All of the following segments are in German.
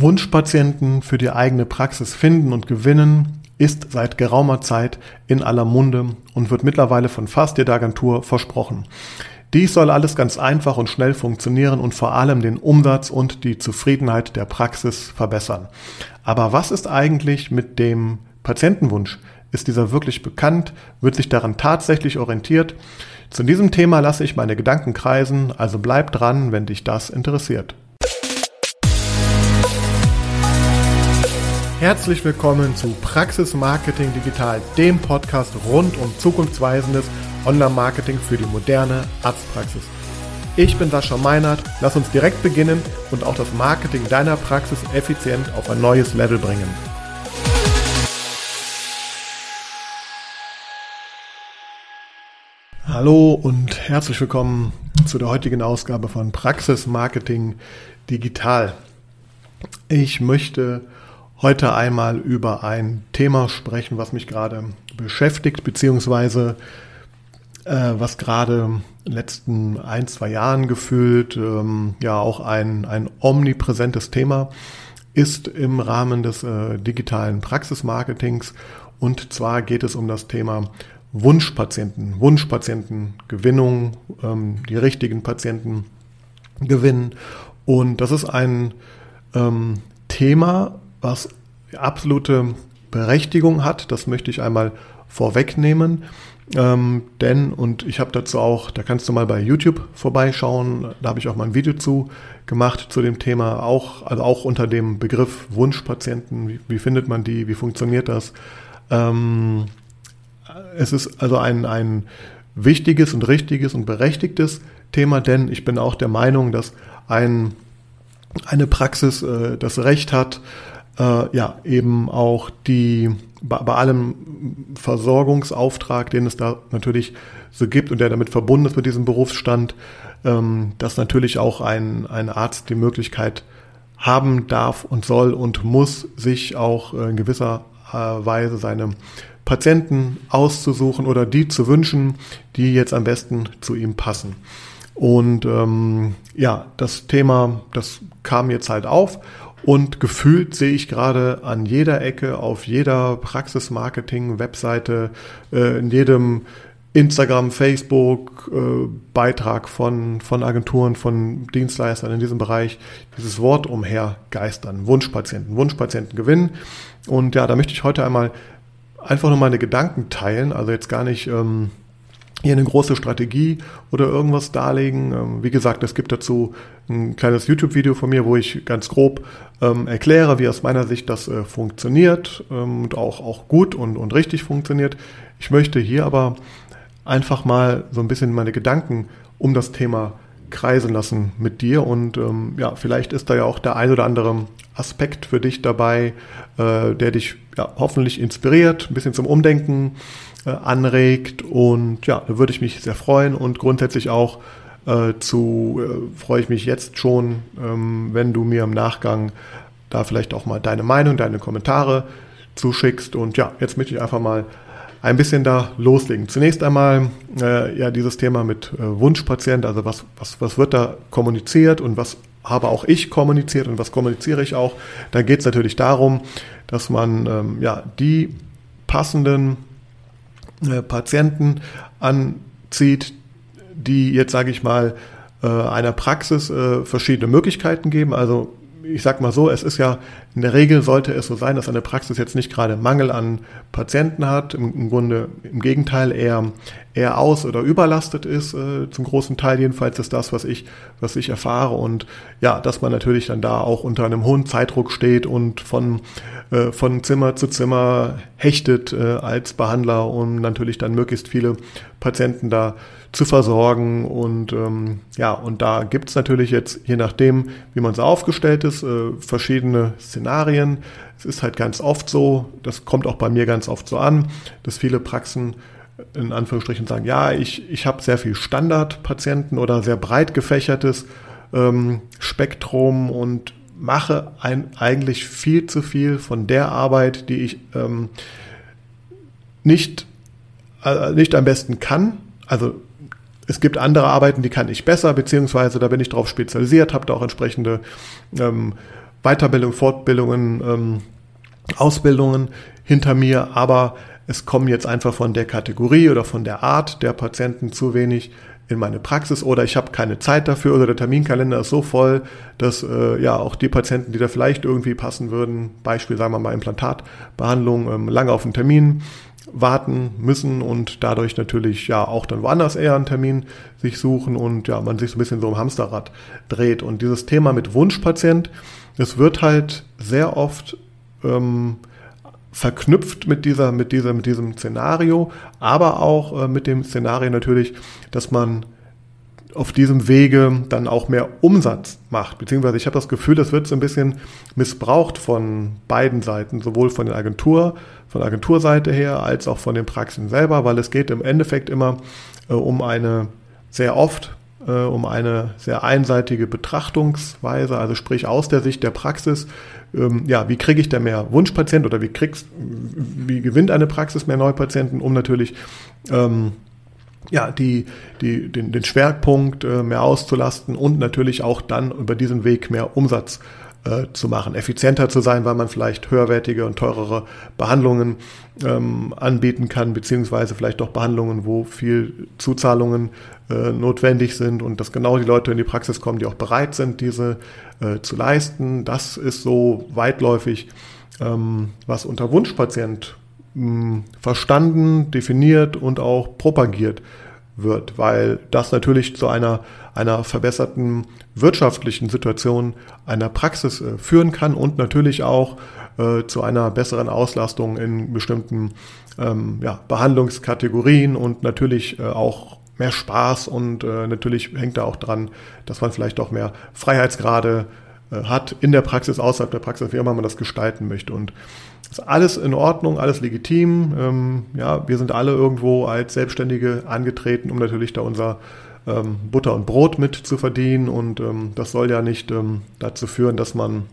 Wunschpatienten für die eigene Praxis finden und gewinnen ist seit geraumer Zeit in aller Munde und wird mittlerweile von fast jeder Agentur versprochen. Dies soll alles ganz einfach und schnell funktionieren und vor allem den Umsatz und die Zufriedenheit der Praxis verbessern. Aber was ist eigentlich mit dem Patientenwunsch? Ist dieser wirklich bekannt? Wird sich daran tatsächlich orientiert? Zu diesem Thema lasse ich meine Gedanken kreisen, also bleib dran, wenn dich das interessiert. Herzlich willkommen zu Praxis Marketing Digital, dem Podcast rund um zukunftsweisendes Online-Marketing für die moderne Arztpraxis. Ich bin Sascha Meinert, lass uns direkt beginnen und auch das Marketing deiner Praxis effizient auf ein neues Level bringen. Hallo und herzlich willkommen zu der heutigen Ausgabe von Praxis Marketing Digital. Ich möchte heute einmal über ein Thema sprechen, was mich gerade beschäftigt, beziehungsweise äh, was gerade in den letzten ein, zwei Jahren gefühlt ähm, ja auch ein, ein omnipräsentes Thema ist im Rahmen des äh, digitalen Praxismarketings. Und zwar geht es um das Thema Wunschpatienten, Wunschpatientengewinnung, ähm, die richtigen Patienten gewinnen. Und das ist ein ähm, Thema, was absolute Berechtigung hat. Das möchte ich einmal vorwegnehmen. Ähm, denn, und ich habe dazu auch, da kannst du mal bei YouTube vorbeischauen, da habe ich auch mal ein Video zu gemacht zu dem Thema, auch, also auch unter dem Begriff Wunschpatienten, wie, wie findet man die, wie funktioniert das? Ähm, es ist also ein, ein wichtiges und richtiges und berechtigtes Thema, denn ich bin auch der Meinung, dass ein, eine Praxis äh, das Recht hat, äh, ja, eben auch die, bei, bei allem Versorgungsauftrag, den es da natürlich so gibt und der damit verbunden ist mit diesem Berufsstand, ähm, dass natürlich auch ein, ein Arzt die Möglichkeit haben darf und soll und muss, sich auch in gewisser äh, Weise seine Patienten auszusuchen oder die zu wünschen, die jetzt am besten zu ihm passen. Und ähm, ja, das Thema, das kam jetzt halt auf und gefühlt sehe ich gerade an jeder Ecke, auf jeder Praxismarketing-Webseite, äh, in jedem Instagram, Facebook, äh, Beitrag von, von Agenturen, von Dienstleistern in diesem Bereich, dieses Wort umhergeistern. Wunschpatienten, Wunschpatienten gewinnen. Und ja, da möchte ich heute einmal einfach nur meine Gedanken teilen, also jetzt gar nicht ähm, hier eine große Strategie oder irgendwas darlegen. Ähm, wie gesagt, es gibt dazu ein kleines YouTube-Video von mir, wo ich ganz grob ähm, erkläre, wie aus meiner Sicht das äh, funktioniert ähm, und auch, auch gut und, und richtig funktioniert. Ich möchte hier aber einfach mal so ein bisschen meine Gedanken um das Thema kreisen lassen mit dir und ähm, ja, vielleicht ist da ja auch der ein oder andere Aspekt für dich dabei, äh, der dich ja, hoffentlich inspiriert, ein bisschen zum Umdenken äh, anregt und ja, da würde ich mich sehr freuen und grundsätzlich auch äh, zu äh, freue ich mich jetzt schon, ähm, wenn du mir im Nachgang da vielleicht auch mal deine Meinung, deine Kommentare zuschickst und ja, jetzt möchte ich einfach mal ein bisschen da loslegen. Zunächst einmal äh, ja dieses Thema mit äh, Wunschpatient, also was, was, was wird da kommuniziert und was habe auch ich kommuniziert und was kommuniziere ich auch. Da geht es natürlich darum, dass man ähm, ja die passenden äh, Patienten anzieht, die jetzt sage ich mal äh, einer Praxis äh, verschiedene Möglichkeiten geben. Also ich sag mal so, es ist ja in der Regel sollte es so sein, dass eine Praxis jetzt nicht gerade Mangel an Patienten hat, im, im Grunde im Gegenteil eher eher aus oder überlastet ist, äh, zum großen Teil jedenfalls ist das, was ich was ich erfahre. Und ja, dass man natürlich dann da auch unter einem hohen Zeitdruck steht und von äh, von Zimmer zu Zimmer hechtet äh, als Behandler, um natürlich dann möglichst viele Patienten da zu versorgen. Und ähm, ja, und da gibt's natürlich jetzt, je nachdem, wie man so aufgestellt ist, äh, verschiedene Szenarien. Es ist halt ganz oft so, das kommt auch bei mir ganz oft so an, dass viele Praxen in Anführungsstrichen sagen, ja, ich, ich habe sehr viel Standardpatienten oder sehr breit gefächertes ähm, Spektrum und mache ein, eigentlich viel zu viel von der Arbeit, die ich ähm, nicht, äh, nicht am besten kann. Also es gibt andere Arbeiten, die kann ich besser, beziehungsweise da bin ich darauf spezialisiert, habe da auch entsprechende ähm, Weiterbildung, Fortbildungen, ähm, Ausbildungen hinter mir, aber es kommen jetzt einfach von der Kategorie oder von der Art der Patienten zu wenig in meine Praxis oder ich habe keine Zeit dafür oder der Terminkalender ist so voll, dass äh, ja auch die Patienten, die da vielleicht irgendwie passen würden, Beispiel sagen wir mal Implantatbehandlung, ähm, lange auf einen Termin warten müssen und dadurch natürlich ja auch dann woanders eher einen Termin sich suchen und ja, man sich so ein bisschen so im Hamsterrad dreht. Und dieses Thema mit Wunschpatient, es wird halt sehr oft ähm, verknüpft mit dieser, mit dieser, mit diesem Szenario, aber auch äh, mit dem Szenario natürlich, dass man auf diesem Wege dann auch mehr Umsatz macht. Beziehungsweise ich habe das Gefühl, das wird so ein bisschen missbraucht von beiden Seiten, sowohl von der Agentur, von der Agenturseite her, als auch von den Praxen selber, weil es geht im Endeffekt immer äh, um eine sehr oft äh, um eine sehr einseitige Betrachtungsweise, also sprich aus der Sicht der Praxis, ähm, ja, wie kriege ich da mehr Wunschpatient oder wie kriegst, wie gewinnt eine Praxis mehr Neupatienten, um natürlich ähm, ja, die, die, den, den Schwerpunkt äh, mehr auszulasten und natürlich auch dann über diesen Weg mehr Umsatz äh, zu machen, effizienter zu sein, weil man vielleicht höherwertige und teurere Behandlungen ähm, anbieten kann, beziehungsweise vielleicht auch Behandlungen, wo viel Zuzahlungen äh, notwendig sind und dass genau die Leute in die Praxis kommen, die auch bereit sind, diese äh, zu leisten. Das ist so weitläufig, ähm, was unter Wunschpatient hm, verstanden, definiert und auch propagiert wird, weil das natürlich zu einer, einer verbesserten wirtschaftlichen Situation einer Praxis äh, führen kann und natürlich auch äh, zu einer besseren Auslastung in bestimmten ähm, ja, Behandlungskategorien und natürlich äh, auch mehr Spaß und äh, natürlich hängt da auch dran, dass man vielleicht auch mehr Freiheitsgrade äh, hat in der Praxis, außerhalb der Praxis, wie immer man das gestalten möchte. Und ist alles in Ordnung, alles legitim. Ähm, ja, wir sind alle irgendwo als Selbstständige angetreten, um natürlich da unser ähm, Butter und Brot mit zu verdienen. Und ähm, das soll ja nicht ähm, dazu führen, dass man,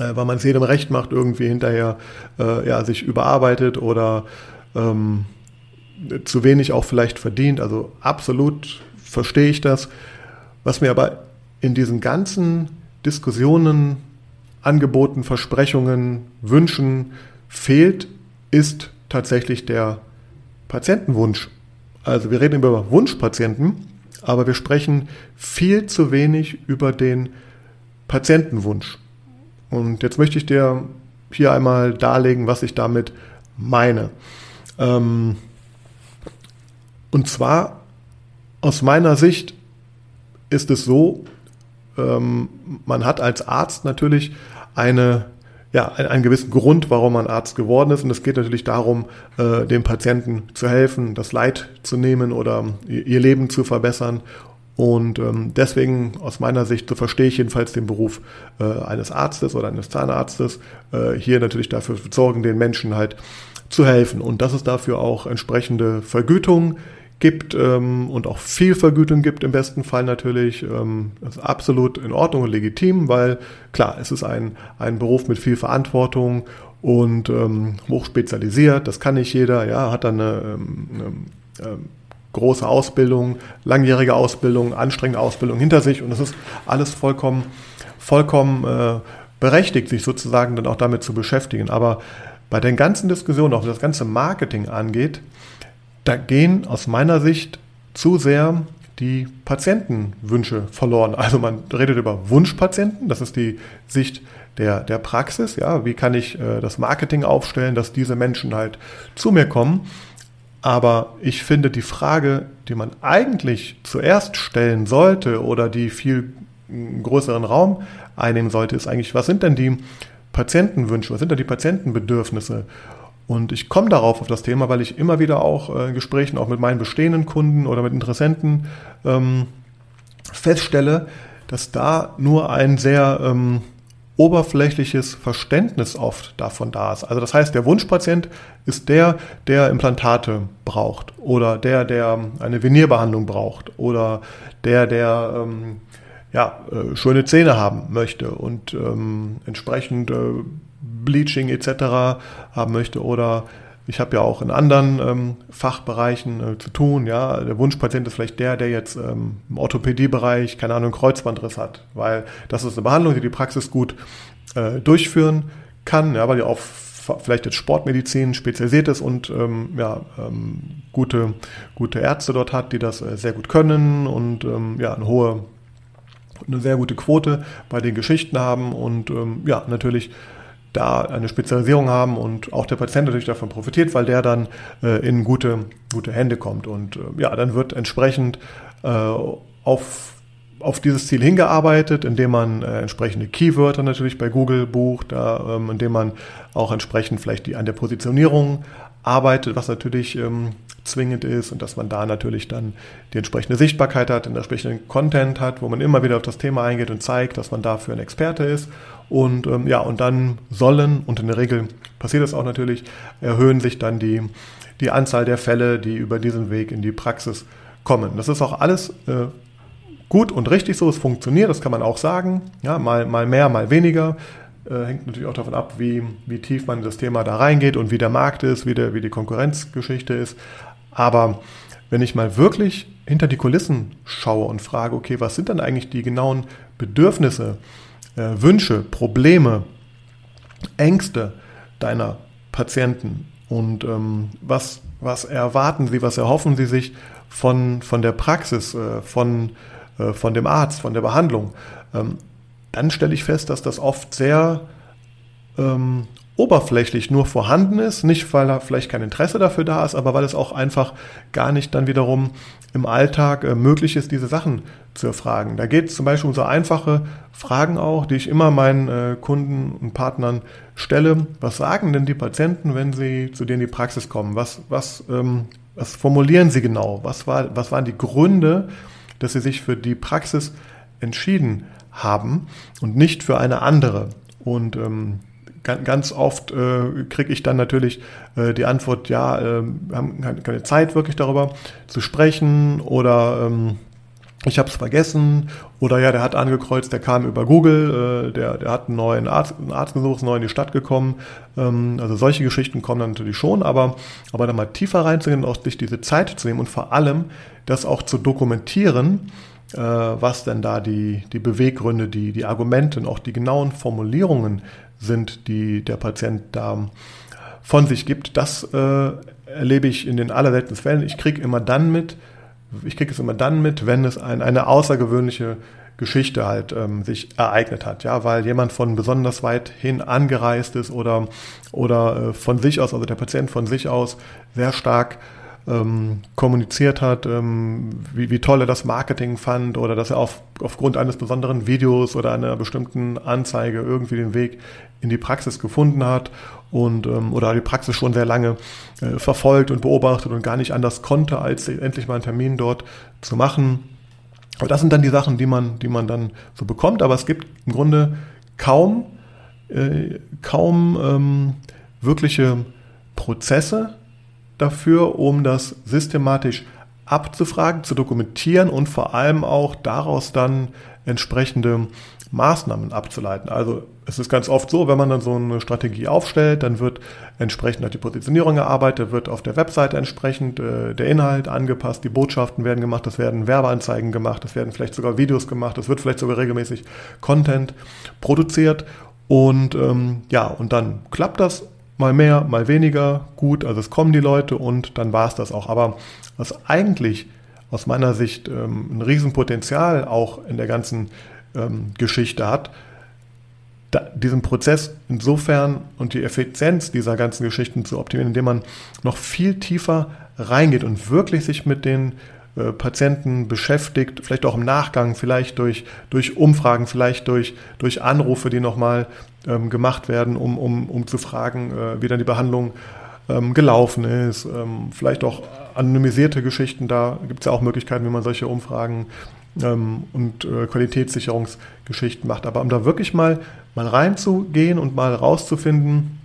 äh, weil man es jedem recht macht, irgendwie hinterher äh, ja, sich überarbeitet oder ähm, zu wenig auch vielleicht verdient. Also absolut verstehe ich das. Was mir aber in diesen ganzen Diskussionen, Angeboten, Versprechungen, Wünschen fehlt, ist tatsächlich der Patientenwunsch. Also wir reden über Wunschpatienten, aber wir sprechen viel zu wenig über den Patientenwunsch. Und jetzt möchte ich dir hier einmal darlegen, was ich damit meine. Ähm, und zwar aus meiner Sicht ist es so, ähm, man hat als Arzt natürlich eine, ja, einen gewissen Grund, warum man Arzt geworden ist. Und es geht natürlich darum, äh, dem Patienten zu helfen, das Leid zu nehmen oder ihr Leben zu verbessern. Und ähm, deswegen aus meiner Sicht, so verstehe ich jedenfalls den Beruf äh, eines Arztes oder eines Zahnarztes, äh, hier natürlich dafür sorgen, den Menschen halt zu helfen. Und dass es dafür auch entsprechende Vergütung gibt ähm, und auch viel Vergütung gibt im besten Fall natürlich. Ähm, das ist absolut in Ordnung und legitim, weil klar, es ist ein, ein Beruf mit viel Verantwortung und ähm, hoch spezialisiert. Das kann nicht jeder, ja, hat dann eine, ähm, eine, eine große Ausbildung, langjährige Ausbildung, anstrengende Ausbildung hinter sich und es ist alles vollkommen, vollkommen äh, berechtigt, sich sozusagen dann auch damit zu beschäftigen. Aber bei den ganzen Diskussionen, auch was das ganze Marketing angeht, da gehen aus meiner Sicht zu sehr die Patientenwünsche verloren. Also man redet über Wunschpatienten, das ist die Sicht der, der Praxis, ja, wie kann ich äh, das Marketing aufstellen, dass diese Menschen halt zu mir kommen. Aber ich finde die Frage, die man eigentlich zuerst stellen sollte oder die viel größeren Raum einnehmen sollte, ist eigentlich, was sind denn die Patientenwünsche, was sind denn die Patientenbedürfnisse? Und ich komme darauf auf das Thema, weil ich immer wieder auch äh, in Gesprächen, auch mit meinen bestehenden Kunden oder mit Interessenten ähm, feststelle, dass da nur ein sehr ähm, oberflächliches Verständnis oft davon da ist. Also das heißt, der Wunschpatient ist der, der Implantate braucht oder der, der eine Venierbehandlung braucht oder der, der ähm, ja, äh, schöne Zähne haben möchte und ähm, entsprechend äh, Bleaching etc. haben möchte oder ich habe ja auch in anderen ähm, Fachbereichen äh, zu tun. Ja, der Wunschpatient ist vielleicht der, der jetzt ähm, im Orthopädiebereich keine Ahnung Kreuzbandriss hat, weil das ist eine Behandlung, die die Praxis gut äh, durchführen kann, ja, weil die auf vielleicht jetzt Sportmedizin spezialisiert ist und ähm, ja, ähm, gute, gute Ärzte dort hat, die das äh, sehr gut können und ähm, ja, eine hohe, eine sehr gute Quote bei den Geschichten haben und ähm, ja, natürlich da eine Spezialisierung haben und auch der Patient natürlich davon profitiert, weil der dann äh, in gute, gute Hände kommt. Und äh, ja, dann wird entsprechend äh, auf, auf dieses Ziel hingearbeitet, indem man äh, entsprechende Keywörter natürlich bei Google bucht, ähm, indem man auch entsprechend vielleicht die, an der Positionierung arbeitet, was natürlich ähm, zwingend ist und dass man da natürlich dann die entsprechende Sichtbarkeit hat, den entsprechenden Content hat, wo man immer wieder auf das Thema eingeht und zeigt, dass man dafür ein Experte ist. Und ähm, ja, und dann sollen, und in der Regel passiert das auch natürlich, erhöhen sich dann die, die Anzahl der Fälle, die über diesen Weg in die Praxis kommen. Das ist auch alles äh, gut und richtig so, es funktioniert, das kann man auch sagen. Ja, mal, mal mehr, mal weniger. Äh, hängt natürlich auch davon ab, wie, wie tief man in das Thema da reingeht und wie der Markt ist, wie, der, wie die Konkurrenzgeschichte ist. Aber wenn ich mal wirklich hinter die Kulissen schaue und frage, okay, was sind dann eigentlich die genauen Bedürfnisse, äh, Wünsche, Probleme, Ängste deiner Patienten und ähm, was, was erwarten sie, was erhoffen sie sich von, von der Praxis, äh, von, äh, von dem Arzt, von der Behandlung, ähm, dann stelle ich fest, dass das oft sehr ähm, oberflächlich nur vorhanden ist, nicht weil da vielleicht kein Interesse dafür da ist, aber weil es auch einfach gar nicht dann wiederum im Alltag äh, möglich ist, diese Sachen zu erfragen. Da geht es zum Beispiel um so einfache Fragen auch, die ich immer meinen äh, Kunden und Partnern stelle. Was sagen denn die Patienten, wenn sie zu denen in die Praxis kommen? Was, was, ähm, was formulieren sie genau? Was, war, was waren die Gründe, dass sie sich für die Praxis entschieden haben und nicht für eine andere? Und ähm, ganz oft äh, kriege ich dann natürlich äh, die Antwort, ja, äh, haben keine Zeit wirklich darüber zu sprechen oder ähm, ich habe es vergessen oder ja, der hat angekreuzt, der kam über Google, äh, der, der hat einen neuen Arzt, einen Arzt gesucht, neu in die Stadt gekommen. Ähm, also solche Geschichten kommen dann natürlich schon, aber, aber da mal tiefer reinzugehen und auch sich diese Zeit zu nehmen und vor allem das auch zu dokumentieren, äh, was denn da die, die Beweggründe, die, die Argumente und auch die genauen Formulierungen sind, die der Patient da von sich gibt. Das äh, erlebe ich in den allerseltensten Fällen. Ich kriege immer dann mit, ich kriege es immer dann mit, wenn es ein, eine außergewöhnliche Geschichte halt ähm, sich ereignet hat, ja, weil jemand von besonders weit hin angereist ist oder oder äh, von sich aus, also der Patient von sich aus sehr stark ähm, kommuniziert hat, ähm, wie, wie toll er das Marketing fand oder dass er auf, aufgrund eines besonderen Videos oder einer bestimmten Anzeige irgendwie den Weg in die Praxis gefunden hat und ähm, oder die Praxis schon sehr lange äh, verfolgt und beobachtet und gar nicht anders konnte, als endlich mal einen Termin dort zu machen. Aber das sind dann die Sachen, die man, die man dann so bekommt. Aber es gibt im Grunde kaum, äh, kaum ähm, wirkliche Prozesse, dafür, um das systematisch abzufragen, zu dokumentieren und vor allem auch daraus dann entsprechende Maßnahmen abzuleiten. Also es ist ganz oft so, wenn man dann so eine Strategie aufstellt, dann wird entsprechend die Positionierung erarbeitet, wird auf der Webseite entsprechend äh, der Inhalt angepasst, die Botschaften werden gemacht, es werden Werbeanzeigen gemacht, es werden vielleicht sogar Videos gemacht, es wird vielleicht sogar regelmäßig Content produziert und ähm, ja, und dann klappt das mal mehr, mal weniger gut. Also es kommen die Leute und dann war es das auch. Aber was eigentlich aus meiner Sicht ähm, ein Riesenpotenzial auch in der ganzen ähm, Geschichte hat, da, diesen Prozess insofern und die Effizienz dieser ganzen Geschichten zu optimieren, indem man noch viel tiefer reingeht und wirklich sich mit den äh, Patienten beschäftigt, vielleicht auch im Nachgang, vielleicht durch, durch Umfragen, vielleicht durch, durch Anrufe, die nochmal ähm, gemacht werden, um, um, um zu fragen, äh, wie dann die Behandlung ähm, gelaufen ist. Ähm, vielleicht auch anonymisierte Geschichten, da gibt es ja auch Möglichkeiten, wie man solche Umfragen ähm, und äh, Qualitätssicherungsgeschichten macht. Aber um da wirklich mal, mal reinzugehen und mal rauszufinden,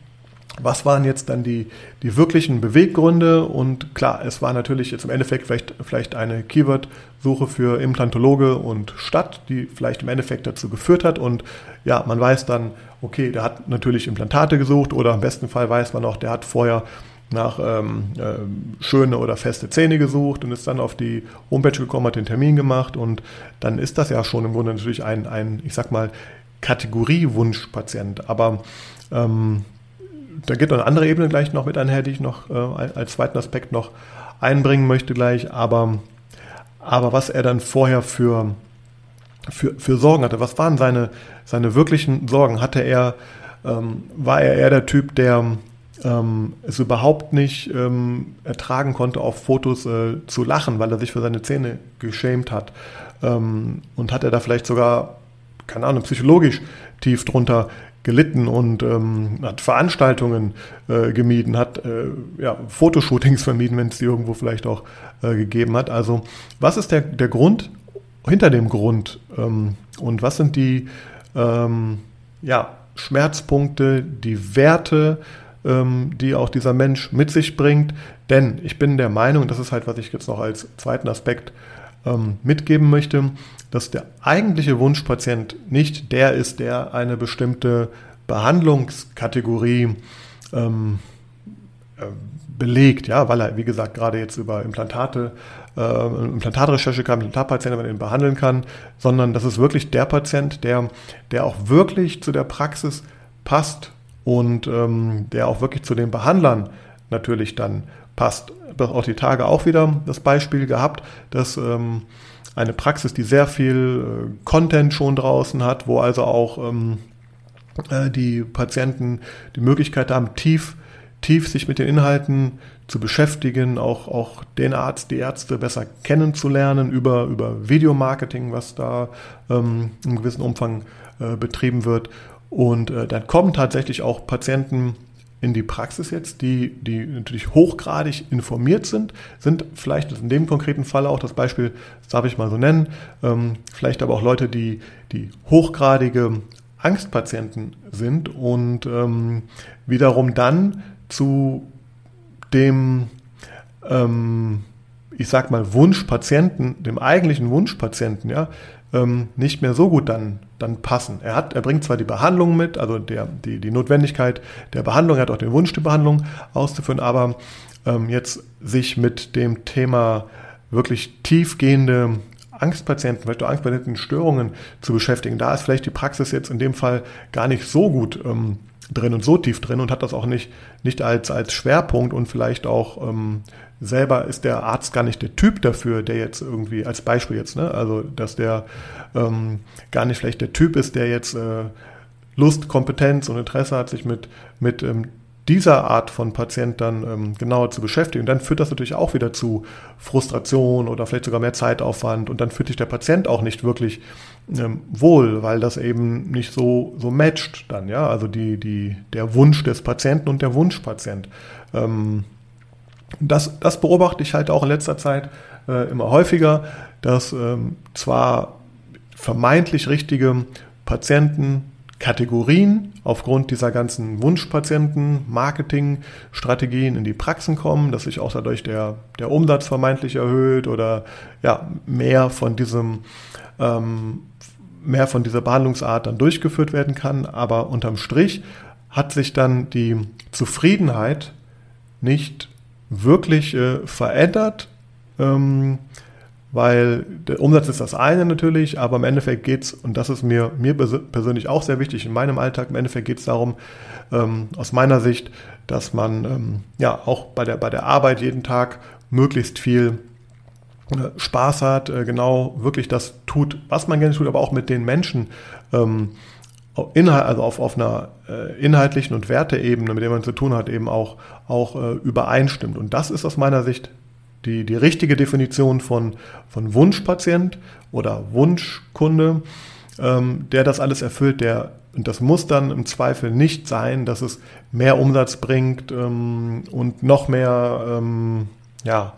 was waren jetzt dann die, die wirklichen Beweggründe? Und klar, es war natürlich jetzt im Endeffekt vielleicht, vielleicht eine Keyword-Suche für Implantologe und Stadt, die vielleicht im Endeffekt dazu geführt hat. Und ja, man weiß dann, okay, der hat natürlich Implantate gesucht oder im besten Fall weiß man auch, der hat vorher nach ähm, äh, schöne oder feste Zähne gesucht und ist dann auf die Homepage gekommen, hat den Termin gemacht und dann ist das ja schon im Grunde natürlich ein, ein ich sag mal, Kategoriewunschpatient. Aber ähm, da geht eine andere Ebene gleich noch mit einher, die ich noch äh, als zweiten Aspekt noch einbringen möchte gleich. Aber, aber was er dann vorher für, für, für Sorgen hatte, was waren seine, seine wirklichen Sorgen? Hatte er, ähm, war er eher der Typ, der ähm, es überhaupt nicht ähm, ertragen konnte, auf Fotos äh, zu lachen, weil er sich für seine Zähne geschämt hat? Ähm, und hat er da vielleicht sogar, keine Ahnung, psychologisch tief drunter gelitten und ähm, hat Veranstaltungen äh, gemieden, hat äh, ja, Fotoshootings vermieden, wenn es die irgendwo vielleicht auch äh, gegeben hat. Also was ist der, der Grund hinter dem Grund ähm, und was sind die ähm, ja, Schmerzpunkte, die Werte, ähm, die auch dieser Mensch mit sich bringt? Denn ich bin der Meinung, das ist halt, was ich jetzt noch als zweiten Aspekt ähm, mitgeben möchte, dass der eigentliche Wunschpatient nicht der ist, der eine bestimmte Behandlungskategorie ähm, äh, belegt, ja, weil er, wie gesagt, gerade jetzt über Implantate, äh, Implantatrecherche kann, Implantatpatienten man ihn behandeln kann, sondern das ist wirklich der Patient, der, der auch wirklich zu der Praxis passt und ähm, der auch wirklich zu den Behandlern natürlich dann passt. Auch die Tage auch wieder das Beispiel gehabt, dass ähm, eine Praxis, die sehr viel äh, Content schon draußen hat, wo also auch ähm, äh, die Patienten die Möglichkeit haben, tief, tief sich mit den Inhalten zu beschäftigen, auch, auch den Arzt, die Ärzte besser kennenzulernen über, über Videomarketing, was da ähm, im gewissen Umfang äh, betrieben wird. Und äh, dann kommen tatsächlich auch Patienten in die Praxis jetzt, die, die natürlich hochgradig informiert sind, sind vielleicht in dem konkreten Fall auch das Beispiel, das darf ich mal so nennen, ähm, vielleicht aber auch Leute, die, die hochgradige Angstpatienten sind und ähm, wiederum dann zu dem, ähm, ich sag mal, Wunschpatienten, dem eigentlichen Wunschpatienten, ja, ähm, nicht mehr so gut dann, dann passen. Er, hat, er bringt zwar die Behandlung mit, also der, die, die Notwendigkeit der Behandlung, er hat auch den Wunsch, die Behandlung auszuführen, aber ähm, jetzt sich mit dem Thema wirklich tiefgehende Angstpatienten, vielleicht auch Angstpatienten Störungen zu beschäftigen. Da ist vielleicht die Praxis jetzt in dem Fall gar nicht so gut ähm, drin und so tief drin und hat das auch nicht, nicht als, als Schwerpunkt und vielleicht auch ähm, selber ist der Arzt gar nicht der Typ dafür, der jetzt irgendwie, als Beispiel jetzt, ne, also dass der ähm, gar nicht vielleicht der Typ ist, der jetzt äh, Lust, Kompetenz und Interesse hat, sich mit, mit ähm, dieser Art von Patient dann ähm, genauer zu beschäftigen. Dann führt das natürlich auch wieder zu Frustration oder vielleicht sogar mehr Zeitaufwand. Und dann fühlt sich der Patient auch nicht wirklich ähm, wohl, weil das eben nicht so, so matcht dann, ja. Also die, die, der Wunsch des Patienten und der Wunschpatient. Ähm, das, das beobachte ich halt auch in letzter Zeit äh, immer häufiger, dass ähm, zwar vermeintlich richtige Patienten Kategorien aufgrund dieser ganzen Wunschpatienten, Marketingstrategien in die Praxen kommen, dass sich auch dadurch der, der Umsatz vermeintlich erhöht oder ja, mehr von diesem ähm, mehr von dieser Behandlungsart dann durchgeführt werden kann. Aber unterm Strich hat sich dann die Zufriedenheit nicht wirklich äh, verändert. Ähm, weil der Umsatz ist das eine natürlich, aber im Endeffekt geht es, und das ist mir, mir persönlich auch sehr wichtig in meinem Alltag, im Endeffekt geht es darum, ähm, aus meiner Sicht, dass man ähm, ja auch bei der, bei der Arbeit jeden Tag möglichst viel äh, Spaß hat, äh, genau wirklich das tut, was man gerne tut, aber auch mit den Menschen ähm, Inhalt, also auf, auf einer äh, inhaltlichen und Werteebene, mit der man zu tun hat, eben auch, auch äh, übereinstimmt. Und das ist aus meiner Sicht die, die richtige Definition von, von Wunschpatient oder Wunschkunde, ähm, der das alles erfüllt, der und das muss dann im Zweifel nicht sein, dass es mehr Umsatz bringt ähm, und noch mehr ähm, ja,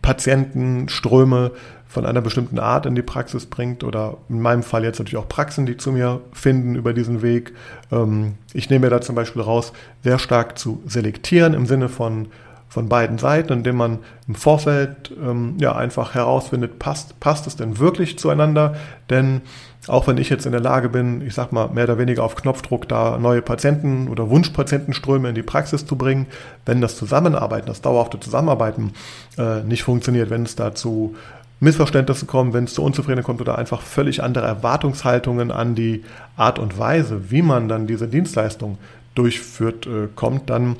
Patientenströme von einer bestimmten Art in die Praxis bringt oder in meinem Fall jetzt natürlich auch Praxen, die zu mir finden über diesen Weg. Ähm, ich nehme mir da zum Beispiel raus, sehr stark zu selektieren im Sinne von von beiden Seiten, indem man im Vorfeld ähm, ja einfach herausfindet, passt, passt es denn wirklich zueinander? Denn auch wenn ich jetzt in der Lage bin, ich sag mal, mehr oder weniger auf Knopfdruck da neue Patienten oder Wunschpatientenströme in die Praxis zu bringen, wenn das Zusammenarbeiten, das dauerhafte Zusammenarbeiten äh, nicht funktioniert, wenn es dazu Missverständnisse kommen, wenn es zu Unzufriedenheit kommt oder einfach völlig andere Erwartungshaltungen an die Art und Weise, wie man dann diese Dienstleistung durchführt, äh, kommt, dann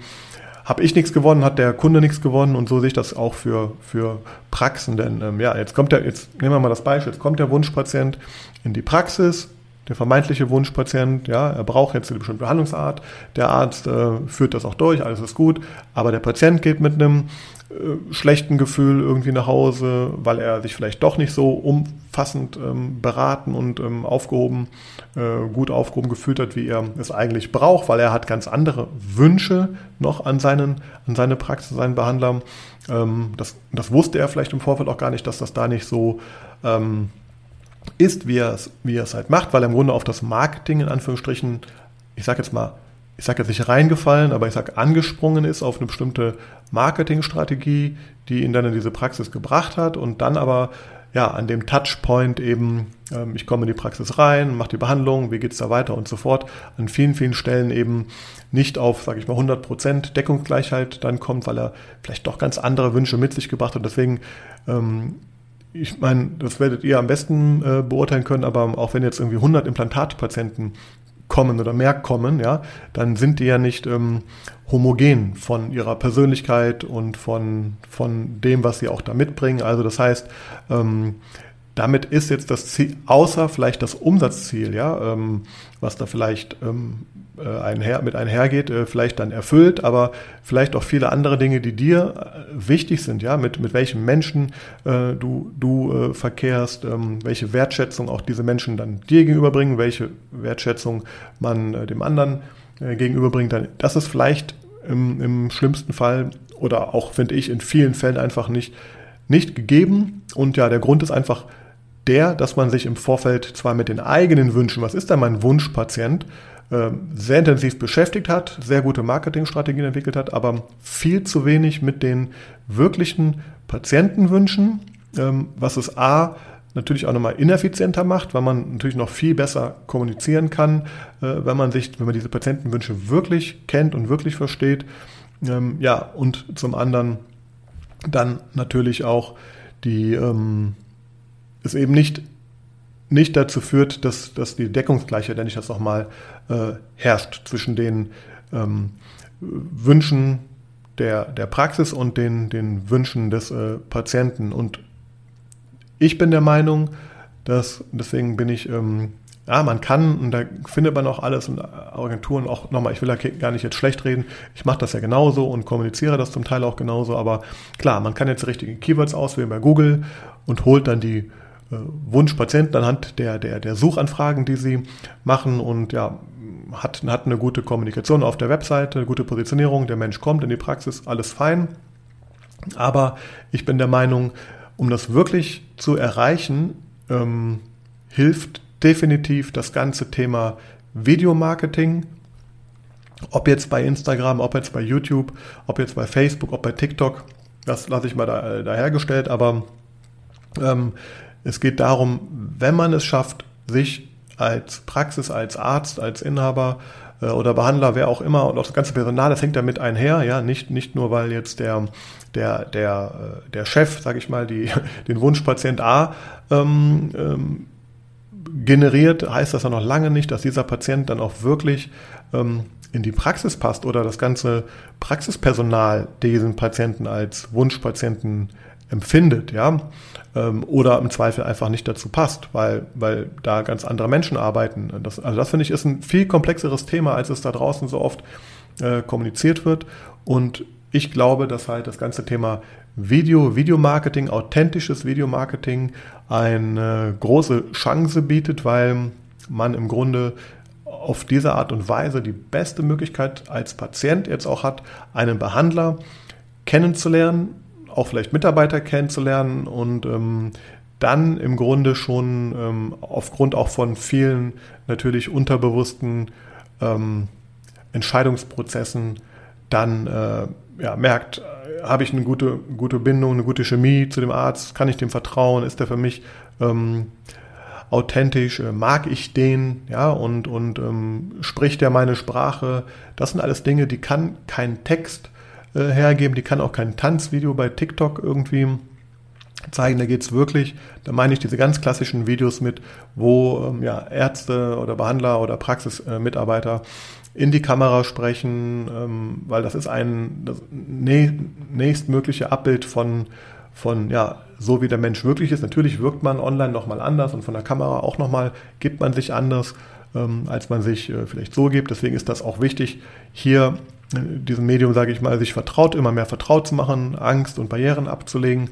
habe ich nichts gewonnen, hat der Kunde nichts gewonnen und so sehe ich das auch für, für Praxen. Denn ähm, ja, jetzt kommt der, jetzt nehmen wir mal das Beispiel, jetzt kommt der Wunschpatient in die Praxis, der vermeintliche Wunschpatient, ja, er braucht jetzt eine bestimmte Behandlungsart, der Arzt äh, führt das auch durch, alles ist gut, aber der Patient geht mit einem äh, schlechten Gefühl irgendwie nach Hause, weil er sich vielleicht doch nicht so umfassend ähm, beraten und ähm, aufgehoben, äh, gut aufgehoben gefühlt hat, wie er es eigentlich braucht, weil er hat ganz andere Wünsche noch an seinen, an seine Praxis, seinen Behandler. Ähm, das, das wusste er vielleicht im Vorfeld auch gar nicht, dass das da nicht so ähm, ist, wie er es, wie halt macht, weil er im Grunde auf das Marketing in Anführungsstrichen, ich sage jetzt mal, ich sage jetzt nicht reingefallen, aber ich sage angesprungen ist auf eine bestimmte Marketingstrategie, die ihn dann in diese Praxis gebracht hat und dann aber ja an dem Touchpoint eben, ähm, ich komme in die Praxis rein, mache die Behandlung, wie geht's da weiter und so fort, an vielen, vielen Stellen eben nicht auf, sage ich mal, 100% Deckungsgleichheit dann kommt, weil er vielleicht doch ganz andere Wünsche mit sich gebracht hat. Deswegen ähm, ich meine, das werdet ihr am besten äh, beurteilen können, aber auch wenn jetzt irgendwie 100 Implantatpatienten kommen oder mehr kommen, ja, dann sind die ja nicht ähm, homogen von ihrer Persönlichkeit und von, von dem, was sie auch da mitbringen. Also das heißt, ähm, damit ist jetzt das Ziel, außer vielleicht das Umsatzziel, ja, ähm, was da vielleicht ähm, äh, einher, mit einhergeht, äh, vielleicht dann erfüllt, aber vielleicht auch viele andere Dinge, die dir äh, wichtig sind, ja, mit, mit welchen Menschen äh, du, du äh, verkehrst, ähm, welche Wertschätzung auch diese Menschen dann dir gegenüberbringen, welche Wertschätzung man äh, dem anderen äh, gegenüberbringt, dann, das ist vielleicht im, im schlimmsten Fall oder auch, finde ich, in vielen Fällen einfach nicht, nicht gegeben. Und ja, der Grund ist einfach der, dass man sich im Vorfeld zwar mit den eigenen Wünschen, was ist denn mein Wunschpatient, ähm, sehr intensiv beschäftigt hat, sehr gute Marketingstrategien entwickelt hat, aber viel zu wenig mit den wirklichen Patientenwünschen, ähm, was es A natürlich auch nochmal ineffizienter macht, weil man natürlich noch viel besser kommunizieren kann, äh, wenn man sich, wenn man diese Patientenwünsche wirklich kennt und wirklich versteht. Ähm, ja, und zum anderen dann natürlich auch die es eben nicht nicht dazu führt, dass, dass die Deckungsgleichheit, nenne ich das nochmal, äh, herrscht zwischen den ähm, Wünschen der, der Praxis und den, den Wünschen des äh, Patienten. Und ich bin der Meinung, dass, deswegen bin ich, ähm, ja, man kann, und da findet man auch alles und Agenturen auch nochmal, ich will da gar nicht jetzt schlecht reden, ich mache das ja genauso und kommuniziere das zum Teil auch genauso, aber klar, man kann jetzt die richtigen Keywords auswählen bei Google und holt dann die Wunschpatienten anhand der, der, der Suchanfragen, die sie machen und ja, hat, hat eine gute Kommunikation auf der Webseite, eine gute Positionierung, der Mensch kommt in die Praxis, alles fein. Aber ich bin der Meinung, um das wirklich zu erreichen, ähm, hilft definitiv das ganze Thema Videomarketing. Ob jetzt bei Instagram, ob jetzt bei YouTube, ob jetzt bei Facebook, ob bei TikTok, das lasse ich mal da, äh, dahergestellt, aber ähm, es geht darum, wenn man es schafft, sich als Praxis, als Arzt, als Inhaber äh, oder Behandler, wer auch immer, und auch das ganze Personal, das hängt damit einher, ja, nicht, nicht nur, weil jetzt der, der, der, äh, der Chef, sage ich mal, die, den Wunschpatient A ähm, ähm, generiert, heißt das ja noch lange nicht, dass dieser Patient dann auch wirklich ähm, in die Praxis passt oder das ganze Praxispersonal diesen Patienten als Wunschpatienten empfindet, ja, ähm, oder im Zweifel einfach nicht dazu passt, weil, weil da ganz andere Menschen arbeiten. Das, also das finde ich ist ein viel komplexeres Thema, als es da draußen so oft äh, kommuniziert wird. Und ich glaube, dass halt das ganze Thema Video, Videomarketing, authentisches Videomarketing eine große Chance bietet, weil man im Grunde auf diese Art und Weise die beste Möglichkeit als Patient jetzt auch hat, einen Behandler kennenzulernen, auch vielleicht Mitarbeiter kennenzulernen und ähm, dann im Grunde schon ähm, aufgrund auch von vielen natürlich unterbewussten ähm, Entscheidungsprozessen dann äh, ja, merkt, habe ich eine gute, gute Bindung, eine gute Chemie zu dem Arzt, kann ich dem vertrauen, ist der für mich ähm, authentisch, äh, mag ich den, ja, und, und ähm, spricht der meine Sprache. Das sind alles Dinge, die kann kein Text äh, hergeben, die kann auch kein Tanzvideo bei TikTok irgendwie zeigen. Da geht es wirklich, da meine ich diese ganz klassischen Videos mit, wo ähm, ja, Ärzte oder Behandler oder Praxismitarbeiter in die Kamera sprechen, ähm, weil das ist ein das nächstmögliche Abbild von, von ja, so wie der Mensch wirklich ist. Natürlich wirkt man online nochmal anders und von der Kamera auch nochmal gibt man sich anders, ähm, als man sich äh, vielleicht so gibt. Deswegen ist das auch wichtig, hier äh, diesem Medium, sage ich mal, sich vertraut, immer mehr vertraut zu machen, Angst und Barrieren abzulegen.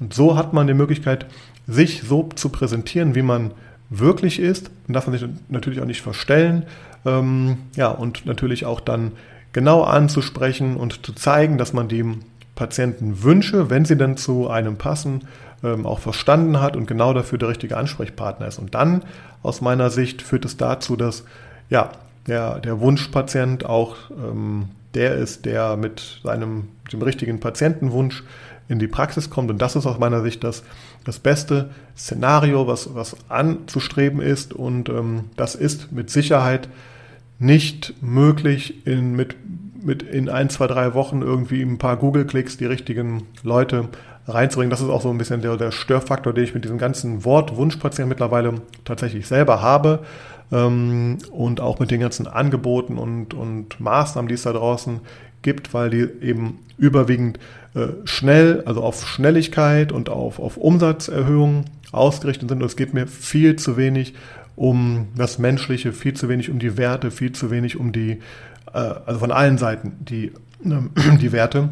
Und so hat man die Möglichkeit, sich so zu präsentieren, wie man wirklich ist. Und darf man sich natürlich auch nicht verstellen. Ähm, ja, und natürlich auch dann genau anzusprechen und zu zeigen, dass man die Patientenwünsche, wenn sie dann zu einem passen, ähm, auch verstanden hat und genau dafür der richtige Ansprechpartner ist. Und dann, aus meiner Sicht, führt es dazu, dass ja, der, der Wunschpatient auch ähm, der ist, der mit seinem dem richtigen Patientenwunsch in die Praxis kommt. Und das ist aus meiner Sicht das, das beste Szenario, was, was anzustreben ist. Und ähm, das ist mit Sicherheit nicht möglich, in, mit, mit in ein, zwei, drei Wochen irgendwie ein paar Google-Klicks die richtigen Leute reinzubringen. Das ist auch so ein bisschen der, der Störfaktor, den ich mit diesem ganzen Wort Wunschpatient mittlerweile tatsächlich selber habe. Ähm, und auch mit den ganzen Angeboten und, und Maßnahmen, die es da draußen gibt, weil die eben überwiegend äh, schnell, also auf Schnelligkeit und auf, auf Umsatzerhöhung ausgerichtet sind. Und es geht mir viel zu wenig um das Menschliche, viel zu wenig um die Werte, viel zu wenig um die, äh, also von allen Seiten die, äh, die Werte.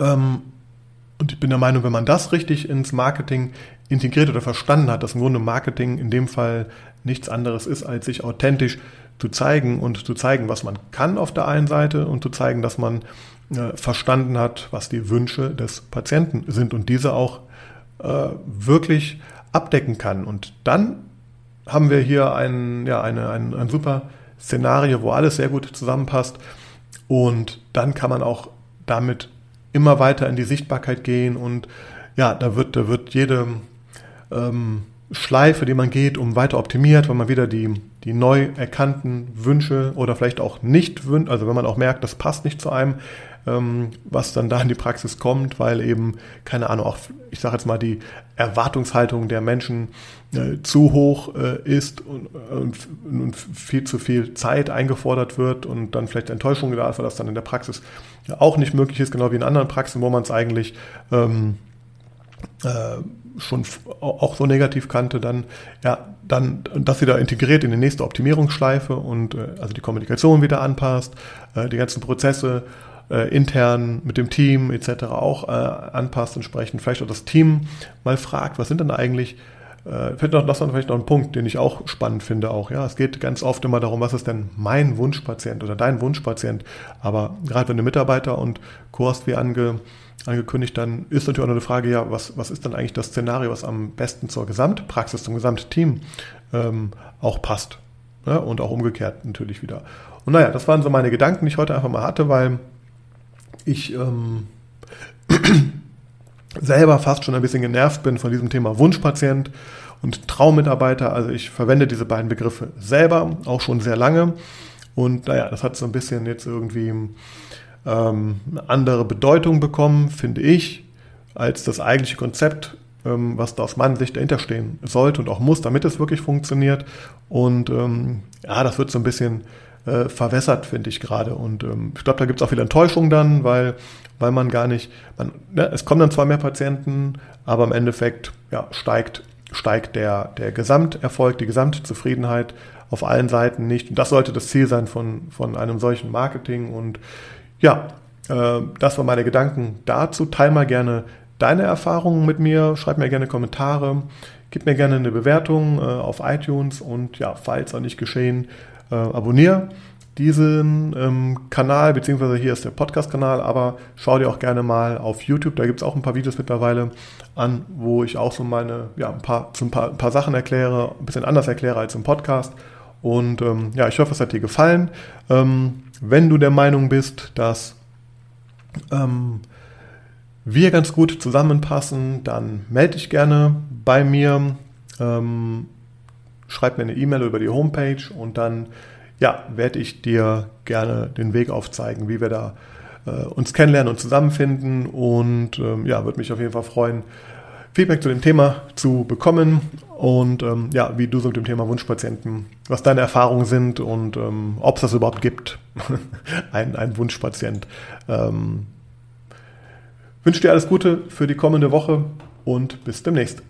Ähm, und ich bin der Meinung, wenn man das richtig ins Marketing integriert oder verstanden hat, dass im Grunde Marketing in dem Fall nichts anderes ist, als sich authentisch zu zeigen und zu zeigen, was man kann auf der einen Seite und zu zeigen, dass man äh, verstanden hat, was die Wünsche des Patienten sind und diese auch äh, wirklich abdecken kann. Und dann haben wir hier ein, ja, eine, ein, ein super Szenario, wo alles sehr gut zusammenpasst. Und dann kann man auch damit immer weiter in die Sichtbarkeit gehen und ja, da wird, da wird jede ähm, Schleife, die man geht, um weiter optimiert, wenn man wieder die, die neu erkannten Wünsche oder vielleicht auch nicht wünscht, also wenn man auch merkt, das passt nicht zu einem, ähm, was dann da in die Praxis kommt, weil eben, keine Ahnung, auch, ich sage jetzt mal, die Erwartungshaltung der Menschen äh, zu hoch äh, ist und, und, und, viel zu viel Zeit eingefordert wird und dann vielleicht Enttäuschung da ist, weil das dann in der Praxis auch nicht möglich ist, genau wie in anderen Praxen, wo man es eigentlich ähm, äh, schon auch so negativ kannte, dann ja, dann das wieder integriert in die nächste Optimierungsschleife und äh, also die Kommunikation wieder anpasst, äh, die ganzen Prozesse äh, intern mit dem Team etc. auch äh, anpasst, entsprechend vielleicht auch das Team mal fragt, was sind denn eigentlich äh, finde noch, das ist vielleicht noch ein Punkt, den ich auch spannend finde. Auch ja, es geht ganz oft immer darum, was ist denn mein Wunschpatient oder dein Wunschpatient. Aber gerade wenn du Mitarbeiter und Kurs wie ange, angekündigt, dann ist natürlich auch noch eine Frage, ja, was, was ist dann eigentlich das Szenario, was am besten zur Gesamtpraxis, zum Gesamtteam ähm, auch passt. Ja, und auch umgekehrt natürlich wieder. Und naja, das waren so meine Gedanken, die ich heute einfach mal hatte, weil ich ähm, selber fast schon ein bisschen genervt bin von diesem Thema Wunschpatient und Traummitarbeiter. Also ich verwende diese beiden Begriffe selber auch schon sehr lange. Und naja, das hat so ein bisschen jetzt irgendwie ähm, eine andere Bedeutung bekommen, finde ich, als das eigentliche Konzept, ähm, was da aus meiner Sicht dahinter stehen sollte und auch muss, damit es wirklich funktioniert. Und ähm, ja, das wird so ein bisschen äh, verwässert, finde ich gerade. Und ähm, ich glaube, da gibt es auch viel Enttäuschung dann, weil, weil man gar nicht, man, ne, es kommen dann zwar mehr Patienten, aber im Endeffekt ja, steigt, steigt der, der Gesamterfolg, die Gesamtzufriedenheit auf allen Seiten nicht. Und das sollte das Ziel sein von, von einem solchen Marketing. Und ja, äh, das waren meine Gedanken dazu. Teil mal gerne deine Erfahrungen mit mir, schreib mir gerne Kommentare, gib mir gerne eine Bewertung äh, auf iTunes. Und ja, falls auch nicht geschehen, äh, abonniere diesen ähm, Kanal, beziehungsweise hier ist der Podcast-Kanal, aber schau dir auch gerne mal auf YouTube, da gibt es auch ein paar Videos mittlerweile an, wo ich auch so meine, ja, ein paar, so ein paar, ein paar Sachen erkläre, ein bisschen anders erkläre als im Podcast. Und ähm, ja, ich hoffe, es hat dir gefallen. Ähm, wenn du der Meinung bist, dass ähm, wir ganz gut zusammenpassen, dann melde dich gerne bei mir. Ähm, schreib mir eine E-Mail über die Homepage und dann ja, werde ich dir gerne den Weg aufzeigen, wie wir da äh, uns kennenlernen und zusammenfinden. Und ähm, ja, würde mich auf jeden Fall freuen, Feedback zu dem Thema zu bekommen und ähm, ja, wie du so mit dem Thema Wunschpatienten, was deine Erfahrungen sind und ähm, ob es das überhaupt gibt, ein, ein Wunschpatient. Ähm, wünsche dir alles Gute für die kommende Woche und bis demnächst.